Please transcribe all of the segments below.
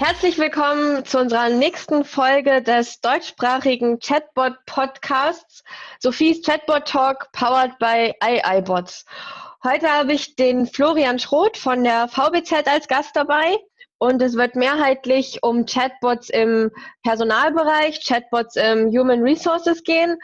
Herzlich willkommen zu unserer nächsten Folge des deutschsprachigen Chatbot Podcasts, Sophies Chatbot Talk, powered by iiBots. Heute habe ich den Florian Schroth von der VBZ als Gast dabei und es wird mehrheitlich um Chatbots im Personalbereich, Chatbots im Human Resources gehen.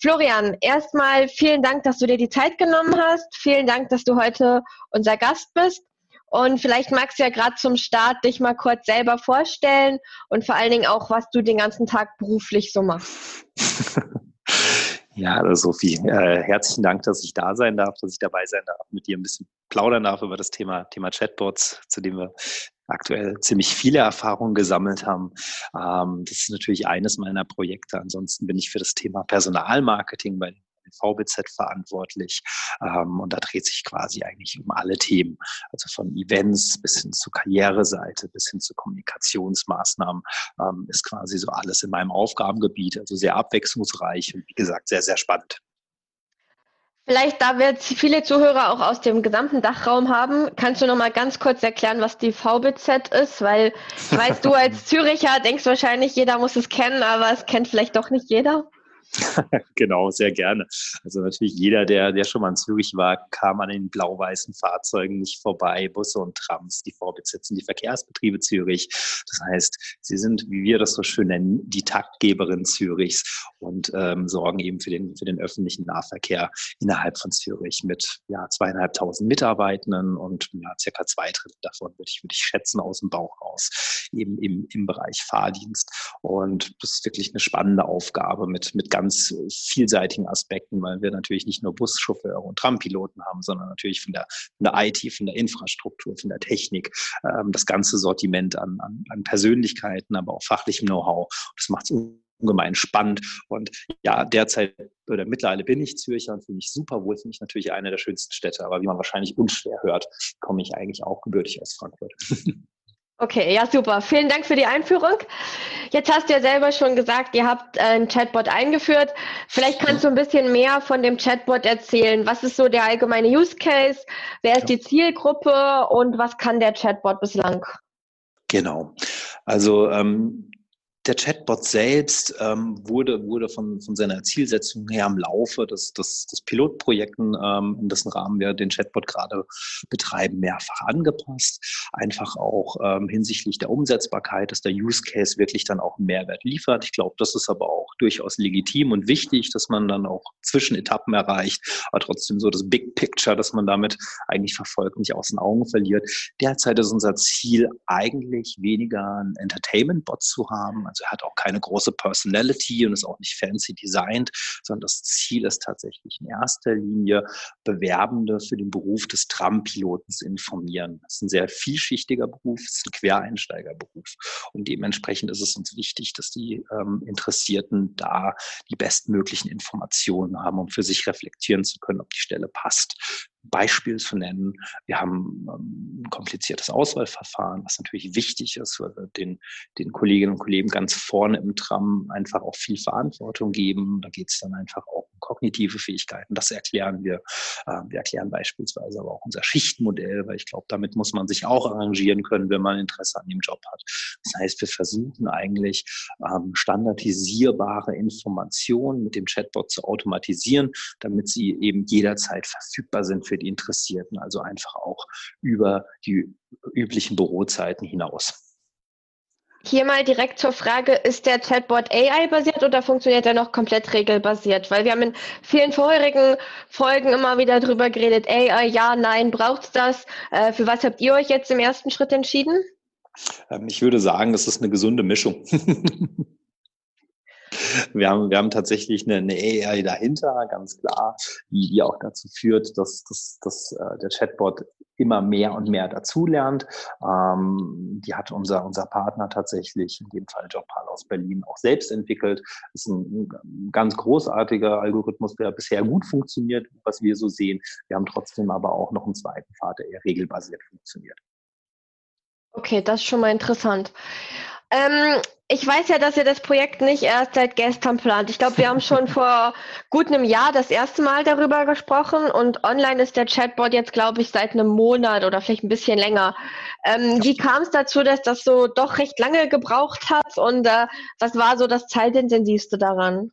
Florian, erstmal vielen Dank, dass du dir die Zeit genommen hast. Vielen Dank, dass du heute unser Gast bist. Und vielleicht magst du ja gerade zum Start dich mal kurz selber vorstellen und vor allen Dingen auch, was du den ganzen Tag beruflich so machst. Ja, Sophie, äh, herzlichen Dank, dass ich da sein darf, dass ich dabei sein darf, mit dir ein bisschen plaudern darf über das Thema, Thema Chatbots, zu dem wir aktuell ziemlich viele Erfahrungen gesammelt haben. Ähm, das ist natürlich eines meiner Projekte. Ansonsten bin ich für das Thema Personalmarketing bei VBZ verantwortlich. Ähm, und da dreht sich quasi eigentlich um alle Themen. Also von Events bis hin zur Karriereseite, bis hin zu Kommunikationsmaßnahmen ähm, ist quasi so alles in meinem Aufgabengebiet. Also sehr abwechslungsreich und wie gesagt, sehr, sehr spannend. Vielleicht, da wir viele Zuhörer auch aus dem gesamten Dachraum haben, kannst du noch mal ganz kurz erklären, was die VBZ ist? Weil ich weiß, du als Züricher denkst wahrscheinlich, jeder muss es kennen, aber es kennt vielleicht doch nicht jeder. genau, sehr gerne. Also natürlich jeder, der, der schon mal in Zürich war, kam an den blau-weißen Fahrzeugen nicht vorbei, Busse und Trams, die vorbesitzen die Verkehrsbetriebe Zürich. Das heißt, sie sind, wie wir das so schön nennen, die Taktgeberin Zürichs und ähm, sorgen eben für den, für den öffentlichen Nahverkehr innerhalb von Zürich mit ja, zweieinhalbtausend Mitarbeitenden und ja, circa zwei Drittel davon würde ich, würde ich schätzen aus dem Bauch raus, eben im, im Bereich Fahrdienst. Und das ist wirklich eine spannende Aufgabe mit, mit ganz vielseitigen Aspekten, weil wir natürlich nicht nur Buschauffeure und Trampiloten haben, sondern natürlich von der, von der IT, von der Infrastruktur, von der Technik, ähm, das ganze Sortiment an, an, an Persönlichkeiten, aber auch fachlichem Know-how. Das macht es ungemein spannend. Und ja, derzeit oder mittlerweile bin ich Zürcher und finde ich super wohl, finde ich natürlich eine der schönsten Städte. Aber wie man wahrscheinlich unschwer hört, komme ich eigentlich auch gebürtig aus Frankfurt. Okay, ja, super. Vielen Dank für die Einführung. Jetzt hast du ja selber schon gesagt, ihr habt einen Chatbot eingeführt. Vielleicht kannst du ein bisschen mehr von dem Chatbot erzählen. Was ist so der allgemeine Use Case? Wer ist die Zielgruppe und was kann der Chatbot bislang? Genau. Also ähm, der Chatbot selbst ähm, wurde, wurde von, von seiner Zielsetzung her im Laufe des, des, des Pilotprojekten, ähm, in dessen Rahmen wir den Chatbot gerade betreiben, mehrfach angepasst. Einfach auch ähm, hinsichtlich der Umsetzbarkeit, dass der Use Case wirklich dann auch einen Mehrwert liefert. Ich glaube, das ist aber auch durchaus legitim und wichtig, dass man dann auch Zwischenetappen erreicht, aber trotzdem so das Big Picture, dass man damit eigentlich verfolgt, nicht aus den Augen verliert. Derzeit ist unser Ziel eigentlich weniger ein Entertainment-Bot zu haben, also also er hat auch keine große Personality und ist auch nicht fancy designed, sondern das Ziel ist tatsächlich in erster Linie, Bewerbende für den Beruf des Trampiloten zu informieren. Das ist ein sehr vielschichtiger Beruf, es ist ein Quereinsteigerberuf. Und dementsprechend ist es uns wichtig, dass die ähm, Interessierten da die bestmöglichen Informationen haben, um für sich reflektieren zu können, ob die Stelle passt. Beispiel zu nennen. Wir haben ähm, ein kompliziertes Auswahlverfahren, was natürlich wichtig ist, weil wir den, den Kolleginnen und Kollegen ganz vorne im Tram einfach auch viel Verantwortung geben. Da geht es dann einfach auch kognitive Fähigkeiten. Das erklären wir. Äh, wir erklären beispielsweise aber auch unser Schichtmodell, weil ich glaube, damit muss man sich auch arrangieren können, wenn man Interesse an dem Job hat. Das heißt, wir versuchen eigentlich ähm, standardisierbare Informationen mit dem Chatbot zu automatisieren, damit sie eben jederzeit verfügbar sind für die Interessierten, also einfach auch über die üblichen Bürozeiten hinaus. Hier mal direkt zur Frage, ist der Chatbot AI-basiert oder funktioniert er noch komplett regelbasiert? Weil wir haben in vielen vorherigen Folgen immer wieder drüber geredet, AI, ja, nein, braucht es das? Äh, für was habt ihr euch jetzt im ersten Schritt entschieden? Ähm, ich würde sagen, es ist eine gesunde Mischung. wir haben, wir haben tatsächlich eine, eine AI dahinter, ganz klar, die, die auch dazu führt, dass, dass, dass äh, der Chatbot immer mehr und mehr dazulernt. Ähm, die hat unser, unser Partner tatsächlich, in dem Fall Jobpal aus Berlin, auch selbst entwickelt. Das ist ein, ein ganz großartiger Algorithmus, der bisher gut funktioniert, was wir so sehen. Wir haben trotzdem aber auch noch einen zweiten Pfad, der eher regelbasiert funktioniert. Okay, das ist schon mal interessant. Ähm, ich weiß ja, dass ihr das Projekt nicht erst seit gestern plant. Ich glaube, wir haben schon vor gut einem Jahr das erste Mal darüber gesprochen und online ist der Chatbot jetzt, glaube ich, seit einem Monat oder vielleicht ein bisschen länger. Ähm, wie kam es dazu, dass das so doch recht lange gebraucht hat und äh, was war so das zeitintensivste daran?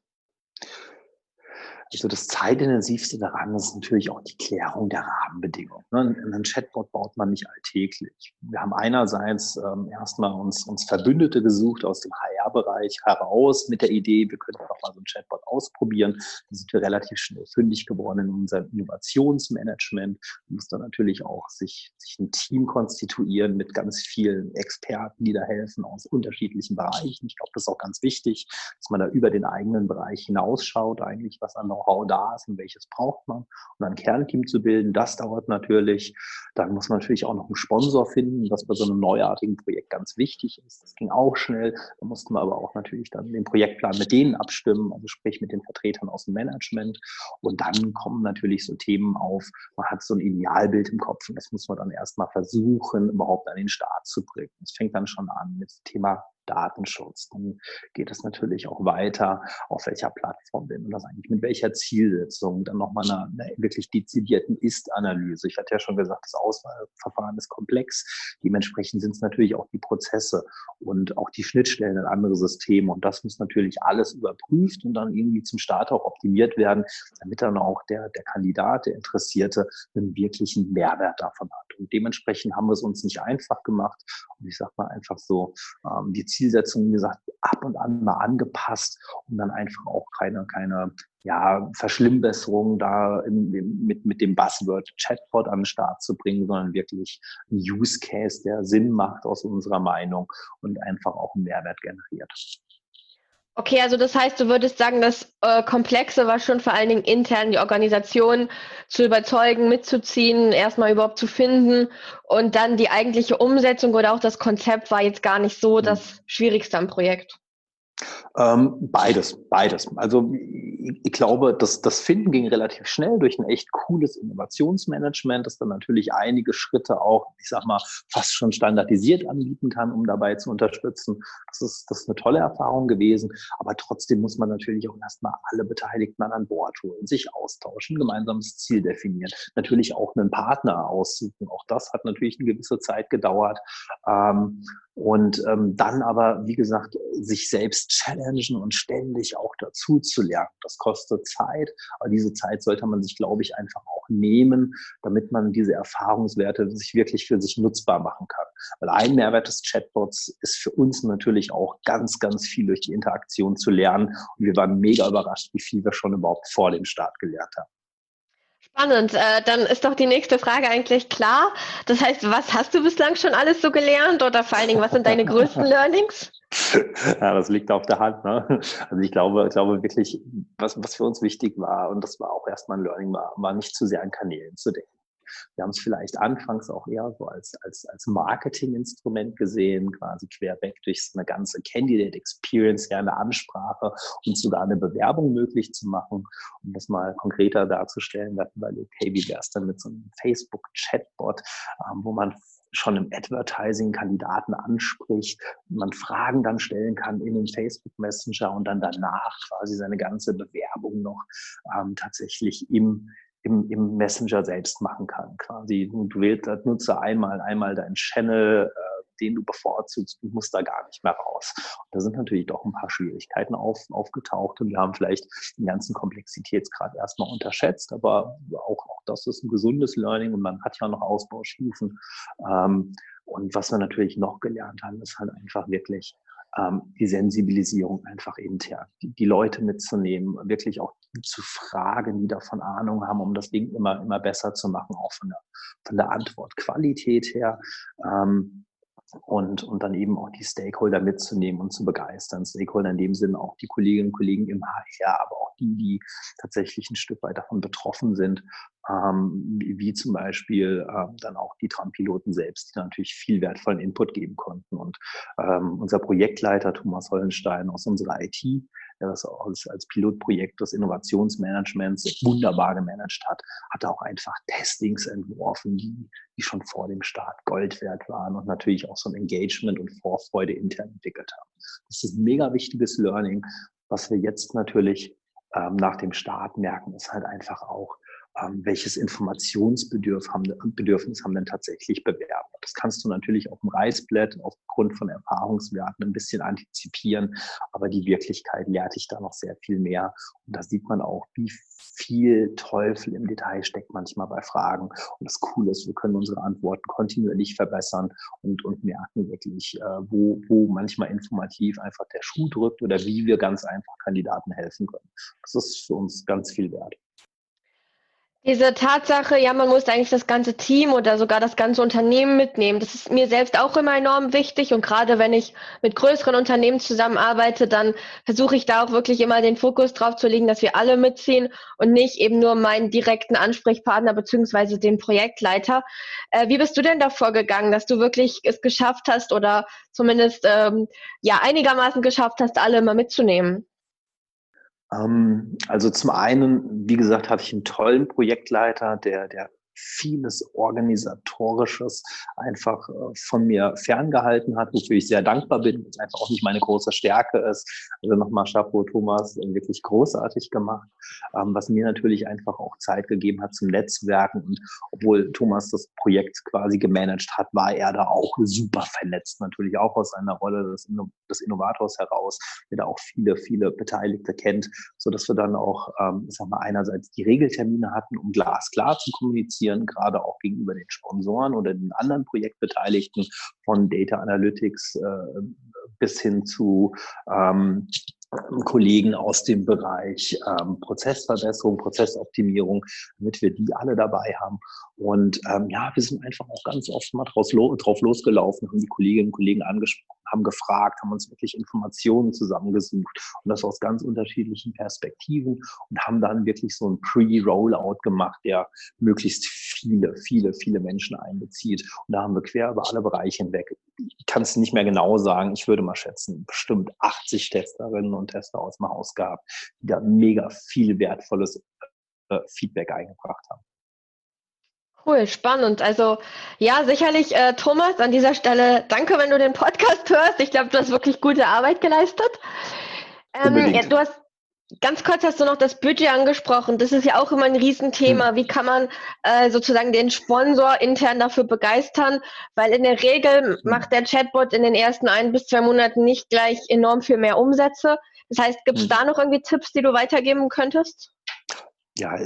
Also das zeitintensivste daran ist natürlich auch die Klärung der Rahmenbedingungen. Ne? Einen Chatbot baut man nicht alltäglich. Wir haben einerseits ähm, erstmal uns, uns Verbündete gesucht aus dem HR-Bereich heraus mit der Idee, wir könnten doch mal so einen Chatbot ausprobieren. Da sind wir relativ schnell fündig geworden in unserem Innovationsmanagement. Man muss dann natürlich auch sich, sich ein Team konstituieren mit ganz vielen Experten, die da helfen aus unterschiedlichen Bereichen. Ich glaube, das ist auch ganz wichtig, dass man da über den eigenen Bereich hinausschaut, eigentlich was an Know-how da ist und welches braucht man. Und ein Kernteam zu bilden, das dauert natürlich. Dann muss man natürlich auch noch einen Sponsor finden, was bei so einem neuartigen Projekt ganz wichtig ist. Das ging auch schnell. Da mussten wir aber auch natürlich dann den Projektplan mit denen abstimmen, also sprich mit den Vertretern aus dem Management. Und dann kommen natürlich so Themen auf. Man hat so ein Idealbild im Kopf und das muss man dann erstmal versuchen, überhaupt an den Start zu bringen. Es fängt dann schon an mit dem Thema Datenschutz. Dann geht es natürlich auch weiter, auf welcher Plattform bin und das eigentlich mit welcher Zielsetzung. Dann nochmal eine, eine wirklich dezidierten Ist-Analyse. Ich hatte ja schon gesagt, das Auswahlverfahren ist komplex. Dementsprechend sind es natürlich auch die Prozesse und auch die Schnittstellen in andere Systeme. Und das muss natürlich alles überprüft und dann irgendwie zum Start auch optimiert werden, damit dann auch der, der Kandidat, der Interessierte, einen wirklichen Mehrwert davon hat. Und dementsprechend haben wir es uns nicht einfach gemacht. Und ich sage mal einfach so, ähm, die Zielsetzungen, wie gesagt, ab und an mal angepasst, um dann einfach auch keine, keine ja, Verschlimmbesserung da in, mit, mit dem Buzzword Chatbot an den Start zu bringen, sondern wirklich ein Use Case, der Sinn macht aus unserer Meinung und einfach auch einen Mehrwert generiert. Okay, also das heißt, du würdest sagen, das äh, Komplexe war schon vor allen Dingen intern die Organisation zu überzeugen, mitzuziehen, erstmal überhaupt zu finden und dann die eigentliche Umsetzung oder auch das Konzept war jetzt gar nicht so mhm. das Schwierigste am Projekt. Ähm, beides, beides. Also ich, ich glaube, das, das Finden ging relativ schnell durch ein echt cooles Innovationsmanagement, das dann natürlich einige Schritte auch, ich sag mal, fast schon standardisiert anbieten kann, um dabei zu unterstützen. Das ist, das ist eine tolle Erfahrung gewesen. Aber trotzdem muss man natürlich auch erstmal alle Beteiligten an Bord holen, sich austauschen, gemeinsames Ziel definieren, natürlich auch einen Partner aussuchen. Auch das hat natürlich eine gewisse Zeit gedauert. Ähm, und ähm, dann aber, wie gesagt, sich selbst challengen und ständig auch dazu zu lernen. Das kostet Zeit, aber diese Zeit sollte man sich, glaube ich, einfach auch nehmen, damit man diese Erfahrungswerte sich wirklich für sich nutzbar machen kann. Weil ein Mehrwert des Chatbots ist für uns natürlich auch ganz, ganz viel durch die Interaktion zu lernen. Und wir waren mega überrascht, wie viel wir schon überhaupt vor dem Start gelernt haben. Spannend. Äh, dann ist doch die nächste Frage eigentlich klar. Das heißt, was hast du bislang schon alles so gelernt oder vor allen Dingen, was sind deine größten Learnings? Ja, das liegt auf der Hand. Ne? Also ich glaube, ich glaube wirklich, was, was für uns wichtig war, und das war auch erstmal ein Learning, war, war nicht zu sehr an Kanälen zu denken. Wir haben es vielleicht anfangs auch eher so als, als, als Marketinginstrument gesehen, quasi querweg durch eine ganze Candidate Experience, ja, eine Ansprache und sogar eine Bewerbung möglich zu machen, um das mal konkreter darzustellen. Wir hatten überlegt, hey, wie wäre es denn mit so einem Facebook-Chatbot, ähm, wo man schon im Advertising Kandidaten anspricht, man Fragen dann stellen kann in den Facebook Messenger und dann danach quasi seine ganze Bewerbung noch ähm, tatsächlich im im, im Messenger selbst machen kann. Quasi, du wählst als Nutzer einmal, einmal deinen Channel, äh, den du bevorzugst, du musst da gar nicht mehr raus. Und da sind natürlich doch ein paar Schwierigkeiten auf, aufgetaucht und wir haben vielleicht den ganzen Komplexitätsgrad erstmal unterschätzt, aber auch, auch das ist ein gesundes Learning und man hat ja noch Ausbaustufen. Ähm, und was wir natürlich noch gelernt haben, ist halt einfach wirklich ähm, die Sensibilisierung einfach intern, die, die Leute mitzunehmen, wirklich auch zu fragen, die davon Ahnung haben, um das Ding immer, immer besser zu machen, auch von der, von der Antwortqualität her. Ähm, und, und dann eben auch die Stakeholder mitzunehmen und zu begeistern. Stakeholder in dem Sinne auch die Kolleginnen und Kollegen im HR, aber auch die, die tatsächlich ein Stück weit davon betroffen sind, ähm, wie, wie, zum Beispiel äh, dann auch die Trampiloten selbst, die natürlich viel wertvollen Input geben konnten. Und ähm, unser Projektleiter Thomas Hollenstein aus unserer IT, der das als, als Pilotprojekt des Innovationsmanagements wunderbar gemanagt hat, hat auch einfach Testings entworfen, die, die schon vor dem Start Gold wert waren und natürlich auch so ein Engagement und Vorfreude intern entwickelt haben. Das ist ein mega wichtiges Learning, was wir jetzt natürlich ähm, nach dem Start merken, ist halt einfach auch, welches Informationsbedürfnis haben, denn tatsächlich Bewerber. Das kannst du natürlich auf dem Reißblatt aufgrund von Erfahrungswerten ein bisschen antizipieren, aber die Wirklichkeit lehrt dich da noch sehr viel mehr. Und da sieht man auch, wie viel Teufel im Detail steckt manchmal bei Fragen. Und das Coole ist, wir können unsere Antworten kontinuierlich verbessern und, und merken wirklich, äh, wo, wo manchmal informativ einfach der Schuh drückt oder wie wir ganz einfach Kandidaten helfen können. Das ist für uns ganz viel wert. Diese Tatsache, ja, man muss eigentlich das ganze Team oder sogar das ganze Unternehmen mitnehmen. Das ist mir selbst auch immer enorm wichtig. Und gerade wenn ich mit größeren Unternehmen zusammenarbeite, dann versuche ich da auch wirklich immer den Fokus drauf zu legen, dass wir alle mitziehen und nicht eben nur meinen direkten Ansprechpartner beziehungsweise den Projektleiter. Äh, wie bist du denn davor gegangen, dass du wirklich es geschafft hast oder zumindest ähm, ja einigermaßen geschafft hast, alle immer mitzunehmen? Ähm, also zum einen, wie gesagt, hatte ich einen tollen Projektleiter, der, der vieles Organisatorisches einfach äh, von mir ferngehalten hat, wofür ich sehr dankbar bin, es einfach auch nicht meine große Stärke ist. Also nochmal Chapeau, Thomas, äh, wirklich großartig gemacht, ähm, was mir natürlich einfach auch Zeit gegeben hat zum Netzwerken. Und obwohl Thomas das Projekt quasi gemanagt hat, war er da auch super vernetzt, natürlich auch aus seiner Rolle des, des Innovators heraus, der da auch viele, viele Beteiligte kennt, so dass wir dann auch, ähm, ich sag mal, einerseits die Regeltermine hatten, um glasklar zu kommunizieren, kommunizieren, gerade auch gegenüber den Sponsoren oder den anderen Projektbeteiligten von Data Analytics äh, bis hin zu ähm, Kollegen aus dem Bereich ähm, Prozessverbesserung, Prozessoptimierung, damit wir die alle dabei haben. Und ähm, ja, wir sind einfach auch ganz oft mal draus, drauf losgelaufen, haben die Kolleginnen und Kollegen angesprochen haben gefragt, haben uns wirklich Informationen zusammengesucht und das aus ganz unterschiedlichen Perspektiven und haben dann wirklich so ein Pre-Rollout gemacht, der möglichst viele, viele, viele Menschen einbezieht. Und da haben wir quer über alle Bereiche hinweg, ich kann es nicht mehr genau sagen, ich würde mal schätzen, bestimmt 80 Testerinnen und Tester aus dem Haus gehabt, die da mega viel wertvolles äh, Feedback eingebracht haben. Cool, spannend. Also ja, sicherlich, äh, Thomas, an dieser Stelle danke, wenn du den Podcast hörst. Ich glaube, du hast wirklich gute Arbeit geleistet. Ähm, ja, du hast ganz kurz hast du noch das Budget angesprochen. Das ist ja auch immer ein Riesenthema. Hm. Wie kann man äh, sozusagen den Sponsor intern dafür begeistern? Weil in der Regel hm. macht der Chatbot in den ersten ein bis zwei Monaten nicht gleich enorm viel mehr Umsätze. Das heißt, gibt es hm. da noch irgendwie Tipps, die du weitergeben könntest? Ja,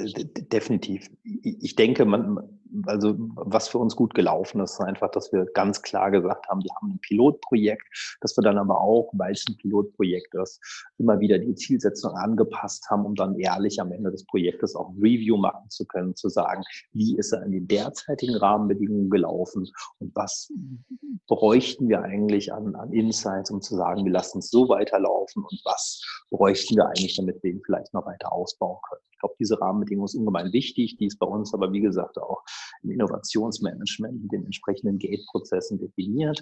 definitiv. Ich denke, man, also was für uns gut gelaufen ist, ist einfach, dass wir ganz klar gesagt haben, wir haben ein Pilotprojekt, dass wir dann aber auch, weil es ein Pilotprojekt ist, immer wieder die Zielsetzung angepasst haben, um dann ehrlich am Ende des Projektes auch ein Review machen zu können, zu sagen, wie ist er in den derzeitigen Rahmenbedingungen gelaufen und was bräuchten wir eigentlich an, an Insights, um zu sagen, wir lassen es so weiterlaufen und was bräuchten wir eigentlich, damit wir ihn vielleicht noch weiter ausbauen können. Ich glaube, diese Rahmenbedingung ist ungemein wichtig, die ist bei uns aber, wie gesagt, auch im Innovationsmanagement mit den entsprechenden Gate-Prozessen definiert.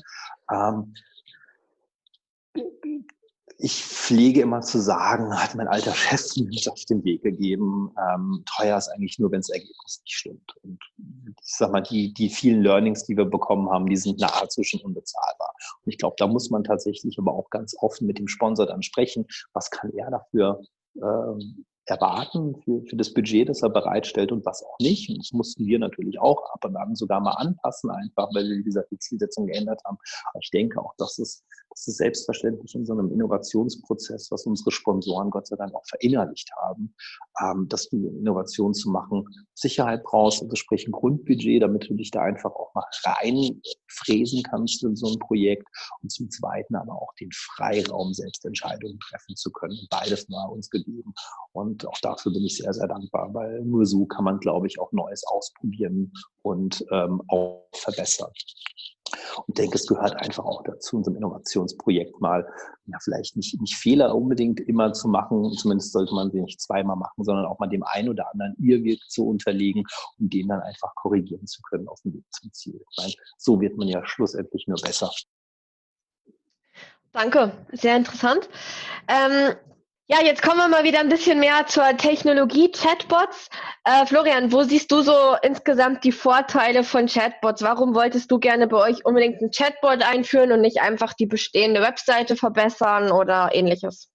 Ähm, ich pflege immer zu sagen, hat mein alter Chef mir auf den Weg gegeben, ähm, teuer ist eigentlich nur, wenn das Ergebnis nicht stimmt. Und ich sag mal, die, die vielen Learnings, die wir bekommen haben, die sind nahezu schon unbezahlbar. Und ich glaube, da muss man tatsächlich aber auch ganz offen mit dem Sponsor dann sprechen. Was kann er dafür ähm, erwarten für, für das Budget, das er bereitstellt und was auch nicht. Und das mussten wir natürlich auch ab und an sogar mal anpassen, einfach weil wir, wie gesagt, die Zielsetzung geändert haben. Aber ich denke auch, dass es das ist selbstverständlich in so einem Innovationsprozess, was unsere Sponsoren Gott sei Dank auch verinnerlicht haben, ähm, dass du Innovation zu machen Sicherheit brauchst, also sprich ein Grundbudget, damit du dich da einfach auch mal reinfräsen kannst in so ein Projekt und zum Zweiten aber auch den Freiraum, selbst Entscheidungen treffen zu können. Beides war uns gegeben und auch dafür bin ich sehr, sehr dankbar, weil nur so kann man, glaube ich, auch Neues ausprobieren und ähm, auch verbessern. Und denke, es gehört einfach auch dazu, unserem Innovationsprojekt mal, ja, vielleicht nicht, nicht Fehler unbedingt immer zu machen. Zumindest sollte man sie nicht zweimal machen, sondern auch mal dem einen oder anderen Irrweg zu unterlegen, um den dann einfach korrigieren zu können auf dem Weg zum Ziel. Meine, so wird man ja schlussendlich nur besser. Danke, sehr interessant. Ähm, ja, jetzt kommen wir mal wieder ein bisschen mehr zur Technologie Chatbots. Äh, Florian, wo siehst du so insgesamt die Vorteile von Chatbots? Warum wolltest du gerne bei euch unbedingt ein Chatbot einführen und nicht einfach die bestehende Webseite verbessern oder ähnliches?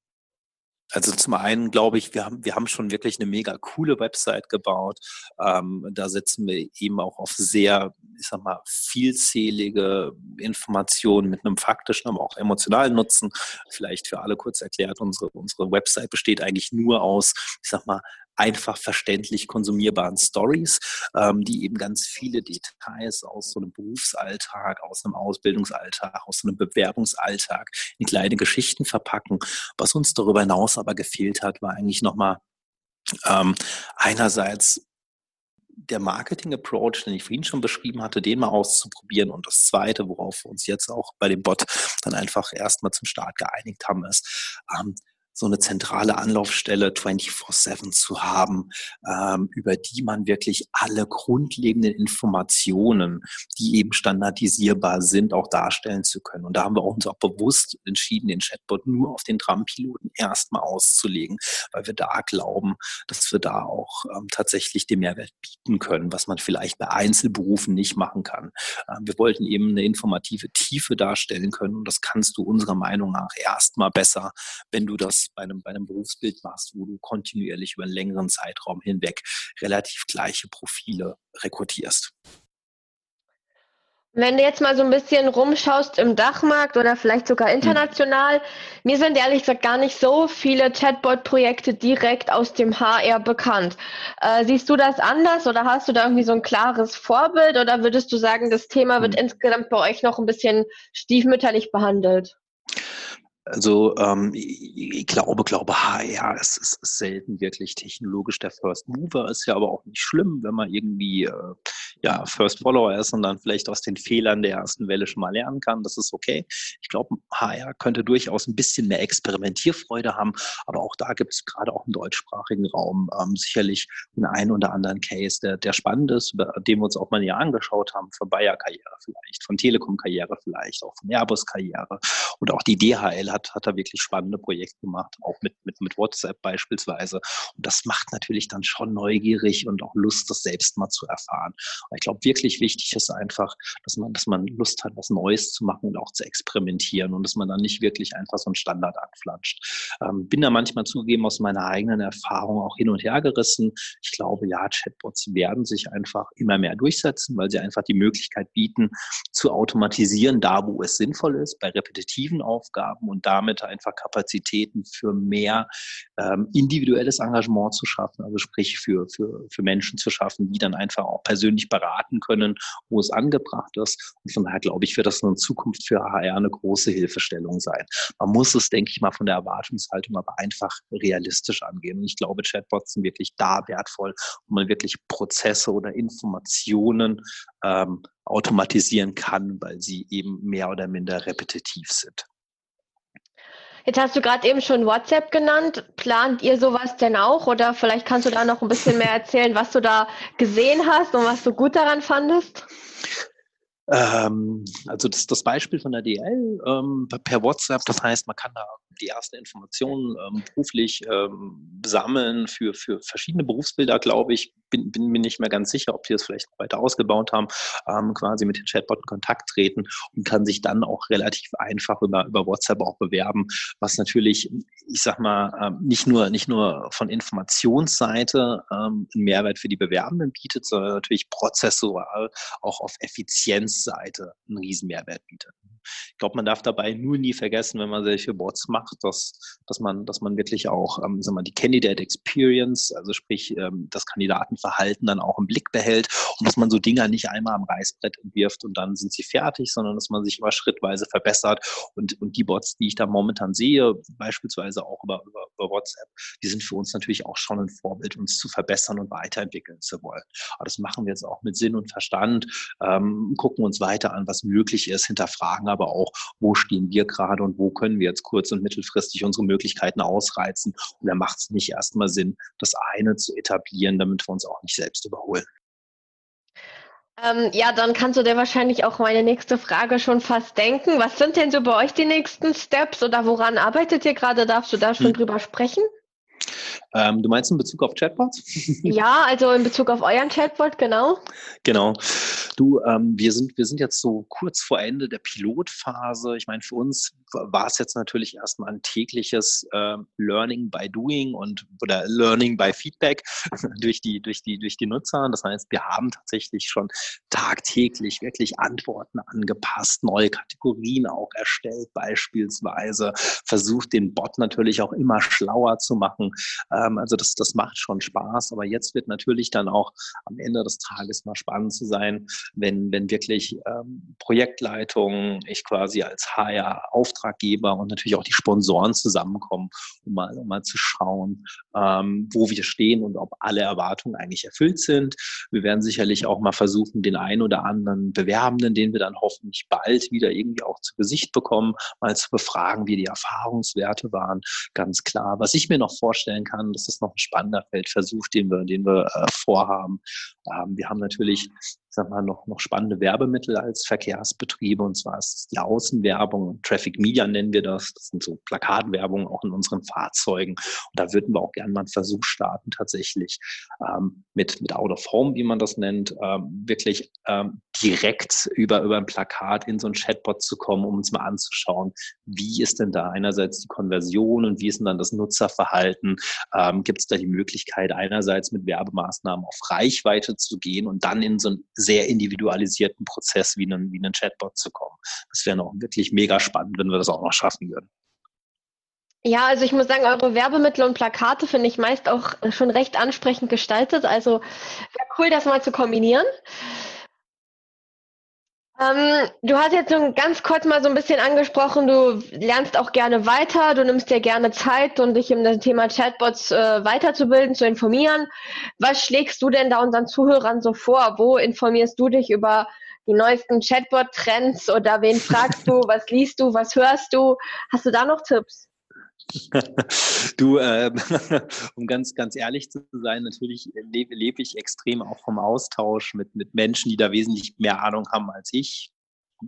Also zum einen glaube ich, wir haben, wir haben schon wirklich eine mega coole Website gebaut. Ähm, da setzen wir eben auch auf sehr, ich sag mal, vielzählige Informationen mit einem faktischen, aber auch emotionalen Nutzen. Vielleicht für alle kurz erklärt, unsere, unsere Website besteht eigentlich nur aus, ich sag mal, einfach verständlich konsumierbaren Stories, ähm, die eben ganz viele Details aus so einem Berufsalltag, aus einem Ausbildungsalltag, aus einem Bewerbungsalltag in kleine Geschichten verpacken. Was uns darüber hinaus aber gefehlt hat, war eigentlich nochmal ähm, einerseits der Marketing-Approach, den ich vorhin schon beschrieben hatte, den mal auszuprobieren. Und das Zweite, worauf wir uns jetzt auch bei dem Bot dann einfach erstmal zum Start geeinigt haben, ist, ähm, so eine zentrale Anlaufstelle 24-7 zu haben, ähm, über die man wirklich alle grundlegenden Informationen, die eben standardisierbar sind, auch darstellen zu können. Und da haben wir uns auch bewusst entschieden, den Chatbot nur auf den Trampiloten erstmal auszulegen, weil wir da glauben, dass wir da auch ähm, tatsächlich den Mehrwert bieten können, was man vielleicht bei Einzelberufen nicht machen kann. Ähm, wir wollten eben eine informative Tiefe darstellen können und das kannst du unserer Meinung nach erstmal besser, wenn du das bei einem, bei einem Berufsbild machst, wo du kontinuierlich über einen längeren Zeitraum hinweg relativ gleiche Profile rekrutierst. Wenn du jetzt mal so ein bisschen rumschaust im Dachmarkt oder vielleicht sogar hm. international, hm. mir sind ehrlich gesagt gar nicht so viele Chatbot-Projekte direkt aus dem HR bekannt. Äh, siehst du das anders oder hast du da irgendwie so ein klares Vorbild oder würdest du sagen, das Thema wird hm. insgesamt bei euch noch ein bisschen stiefmütterlich behandelt? Also ähm, ich glaube, glaube, HR ist, ist, ist selten wirklich technologisch der First Mover, ist ja aber auch nicht schlimm, wenn man irgendwie äh, ja, First Follower ist und dann vielleicht aus den Fehlern der ersten Welle schon mal lernen kann. Das ist okay. Ich glaube, HR könnte durchaus ein bisschen mehr Experimentierfreude haben, aber auch da gibt es gerade auch im deutschsprachigen Raum ähm, sicherlich den einen oder anderen Case, der, der spannend ist, über den wir uns auch mal näher angeschaut haben, von Bayer-Karriere vielleicht, von Telekom-Karriere vielleicht, auch von Airbus-Karriere und auch die DHL hat, hat da wirklich spannende Projekte gemacht, auch mit, mit, mit WhatsApp beispielsweise. Und das macht natürlich dann schon neugierig und auch Lust, das selbst mal zu erfahren. Aber ich glaube, wirklich wichtig ist einfach, dass man, dass man Lust hat, was Neues zu machen und auch zu experimentieren und dass man dann nicht wirklich einfach so einen Standard anflanscht. Ähm, bin da manchmal zugegeben aus meiner eigenen Erfahrung auch hin und her gerissen. Ich glaube, ja, Chatbots werden sich einfach immer mehr durchsetzen, weil sie einfach die Möglichkeit bieten, zu automatisieren, da wo es sinnvoll ist, bei repetitiven Aufgaben und damit einfach Kapazitäten für mehr ähm, individuelles Engagement zu schaffen, also sprich für, für, für Menschen zu schaffen, die dann einfach auch persönlich beraten können, wo es angebracht ist. Und von daher glaube ich, wird das in Zukunft für HR eine große Hilfestellung sein. Man muss es, denke ich mal, von der Erwartungshaltung aber einfach realistisch angehen. Und ich glaube, Chatbots sind wirklich da wertvoll, wo man wirklich Prozesse oder Informationen ähm, automatisieren kann, weil sie eben mehr oder minder repetitiv sind. Jetzt hast du gerade eben schon WhatsApp genannt. Plant ihr sowas denn auch? Oder vielleicht kannst du da noch ein bisschen mehr erzählen, was du da gesehen hast und was du gut daran fandest? Ähm, also das, das Beispiel von der DL ähm, per WhatsApp, das heißt, man kann da die ersten Informationen ähm, beruflich ähm, sammeln für, für verschiedene Berufsbilder, glaube ich. Bin, bin mir nicht mehr ganz sicher, ob die das vielleicht weiter ausgebaut haben, ähm, quasi mit den Chatbot in Kontakt treten und kann sich dann auch relativ einfach über, über WhatsApp auch bewerben, was natürlich, ich sag mal, ähm, nicht nur, nicht nur von Informationsseite ähm, einen Mehrwert für die Bewerbenden bietet, sondern natürlich prozessual auch auf Effizienzseite einen riesen Mehrwert bietet. Ich glaube, man darf dabei nur nie vergessen, wenn man solche Bots macht, dass, dass man, dass man wirklich auch, ähm, sagen wir, die Candidate Experience, also sprich ähm, das Kandidatenverhalten dann auch im Blick behält und dass man so Dinger nicht einmal am Reißbrett entwirft und dann sind sie fertig, sondern dass man sich immer schrittweise verbessert und, und die Bots, die ich da momentan sehe, beispielsweise auch über, über, über WhatsApp, die sind für uns natürlich auch schon ein Vorbild, uns zu verbessern und weiterentwickeln zu wollen. Aber das machen wir jetzt auch mit Sinn und Verstand, ähm, gucken uns weiter an, was möglich ist, hinterfragen aber auch, wo stehen wir gerade und wo können wir jetzt kurz- und mittelfristig unsere Möglichkeiten ausreizen. Und da macht es nicht erstmal Sinn, das eine zu etablieren, damit wir uns auch nicht selbst überholen. Ähm, ja, dann kannst du dir wahrscheinlich auch meine nächste Frage schon fast denken. Was sind denn so bei euch die nächsten Steps oder woran arbeitet ihr gerade? Darfst du da schon hm. drüber sprechen? Ähm, du meinst in Bezug auf Chatbots? Ja, also in Bezug auf euren Chatbot, genau. Genau. Du, ähm, wir sind, wir sind jetzt so kurz vor Ende der Pilotphase. Ich meine, für uns war es jetzt natürlich erstmal ein tägliches äh, Learning by Doing und oder Learning by Feedback durch die, durch die, durch die Nutzer. Das heißt, wir haben tatsächlich schon tagtäglich wirklich Antworten angepasst, neue Kategorien auch erstellt, beispielsweise versucht, den Bot natürlich auch immer schlauer zu machen. Ähm, also das, das macht schon Spaß. Aber jetzt wird natürlich dann auch am Ende des Tages mal spannend zu sein, wenn, wenn wirklich ähm, Projektleitung, ich quasi als HR-Auftraggeber und natürlich auch die Sponsoren zusammenkommen, um mal, um mal zu schauen, ähm, wo wir stehen und ob alle Erwartungen eigentlich erfüllt sind. Wir werden sicherlich auch mal versuchen, den einen oder anderen Bewerbenden, den wir dann hoffentlich bald wieder irgendwie auch zu Gesicht bekommen, mal zu befragen, wie die Erfahrungswerte waren. Ganz klar. Was ich mir noch vorstellen kann, das ist noch ein spannender Feldversuch, den wir, den wir äh, vorhaben. Ähm, wir haben natürlich sag mal, noch, noch spannende Werbemittel als Verkehrsbetriebe. Und zwar ist es die Außenwerbung, Traffic Media nennen wir das. Das sind so Plakatwerbung auch in unseren Fahrzeugen. Und da würden wir auch gerne mal einen Versuch starten, tatsächlich ähm, mit, mit Out of Home, wie man das nennt, ähm, wirklich ähm, direkt über, über ein Plakat in so ein Chatbot zu kommen, um uns mal anzuschauen, wie ist denn da einerseits die Konversion und wie ist denn dann das Nutzerverhalten? Ähm, Gibt es da die Möglichkeit, einerseits mit Werbemaßnahmen auf Reichweite zu gehen und dann in so ein sehr individualisierten Prozess wie einen, wie einen Chatbot zu kommen. Das wäre noch wirklich mega spannend, wenn wir das auch noch schaffen würden. Ja, also ich muss sagen, eure Werbemittel und Plakate finde ich meist auch schon recht ansprechend gestaltet. Also wäre cool, das mal zu kombinieren. Ähm, du hast jetzt so ganz kurz mal so ein bisschen angesprochen, du lernst auch gerne weiter, du nimmst dir gerne Zeit, um dich im Thema Chatbots äh, weiterzubilden, zu informieren. Was schlägst du denn da unseren Zuhörern so vor? Wo informierst du dich über die neuesten Chatbot-Trends oder wen fragst du, was liest du, was hörst du? Hast du da noch Tipps? du, äh, um ganz, ganz ehrlich zu sein, natürlich lebe, lebe ich extrem auch vom Austausch mit, mit Menschen, die da wesentlich mehr Ahnung haben als ich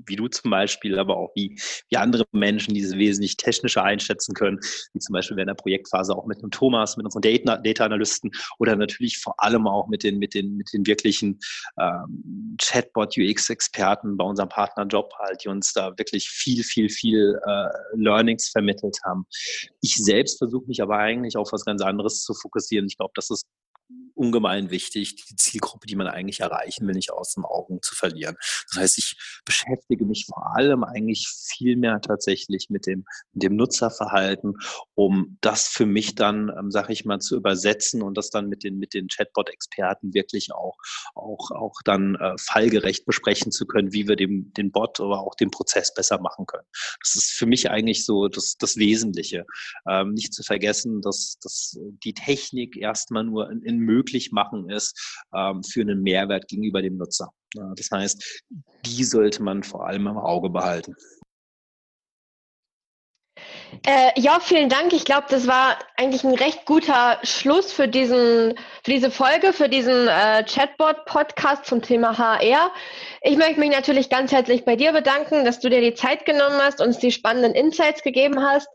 wie du zum Beispiel, aber auch wie, wie andere Menschen diese wesentlich technischer einschätzen können, wie zum Beispiel während der Projektphase auch mit einem Thomas, mit unseren Data-Analysten oder natürlich vor allem auch mit den, mit den, mit den wirklichen ähm, Chatbot-UX-Experten bei unserem Partner Job halt, die uns da wirklich viel, viel, viel äh, Learnings vermittelt haben. Ich selbst versuche mich aber eigentlich auf was ganz anderes zu fokussieren. Ich glaube, das ist ungemein wichtig, die Zielgruppe, die man eigentlich erreichen will, nicht aus den Augen zu verlieren. Das heißt, ich beschäftige mich vor allem eigentlich viel mehr tatsächlich mit dem, mit dem Nutzerverhalten, um das für mich dann, ähm, sage ich mal, zu übersetzen und das dann mit den, mit den Chatbot-Experten wirklich auch, auch, auch dann äh, fallgerecht besprechen zu können, wie wir dem, den Bot oder auch den Prozess besser machen können. Das ist für mich eigentlich so das, das Wesentliche. Ähm, nicht zu vergessen, dass, dass die Technik erstmal nur in, in möglich machen ist ähm, für einen Mehrwert gegenüber dem Nutzer. Das heißt, die sollte man vor allem im Auge behalten. Äh, ja, vielen Dank. Ich glaube, das war eigentlich ein recht guter Schluss für diesen, für diese Folge, für diesen äh, Chatbot-Podcast zum Thema HR. Ich möchte mich natürlich ganz herzlich bei dir bedanken, dass du dir die Zeit genommen hast, uns die spannenden Insights gegeben hast.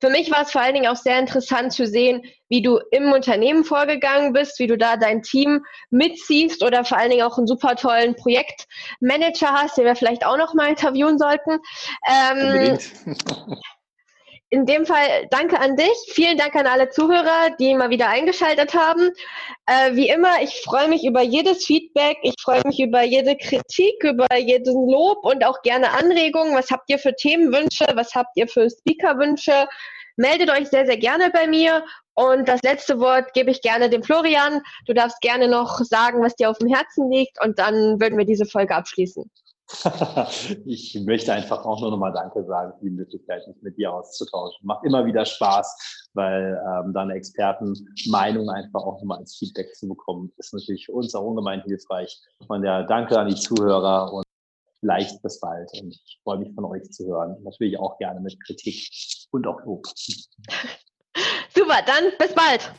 Für mich war es vor allen Dingen auch sehr interessant zu sehen, wie du im Unternehmen vorgegangen bist, wie du da dein Team mitziehst oder vor allen Dingen auch einen super tollen Projektmanager hast, den wir vielleicht auch noch mal interviewen sollten. Ähm, in dem Fall danke an dich. Vielen Dank an alle Zuhörer, die mal wieder eingeschaltet haben. Äh, wie immer, ich freue mich über jedes Feedback. Ich freue mich über jede Kritik, über jeden Lob und auch gerne Anregungen. Was habt ihr für Themenwünsche? Was habt ihr für Speakerwünsche? Meldet euch sehr, sehr gerne bei mir. Und das letzte Wort gebe ich gerne dem Florian. Du darfst gerne noch sagen, was dir auf dem Herzen liegt. Und dann würden wir diese Folge abschließen. ich möchte einfach auch nur nochmal Danke sagen für die Möglichkeit, mich mit dir auszutauschen. Macht immer wieder Spaß, weil ähm, deine Expertenmeinung einfach auch nochmal als Feedback zu bekommen, ist natürlich für uns auch ungemein hilfreich. Von der Danke an die Zuhörer und vielleicht bis bald. Und ich freue mich von euch zu hören. Natürlich auch gerne mit Kritik und auch Lob. Super, dann bis bald.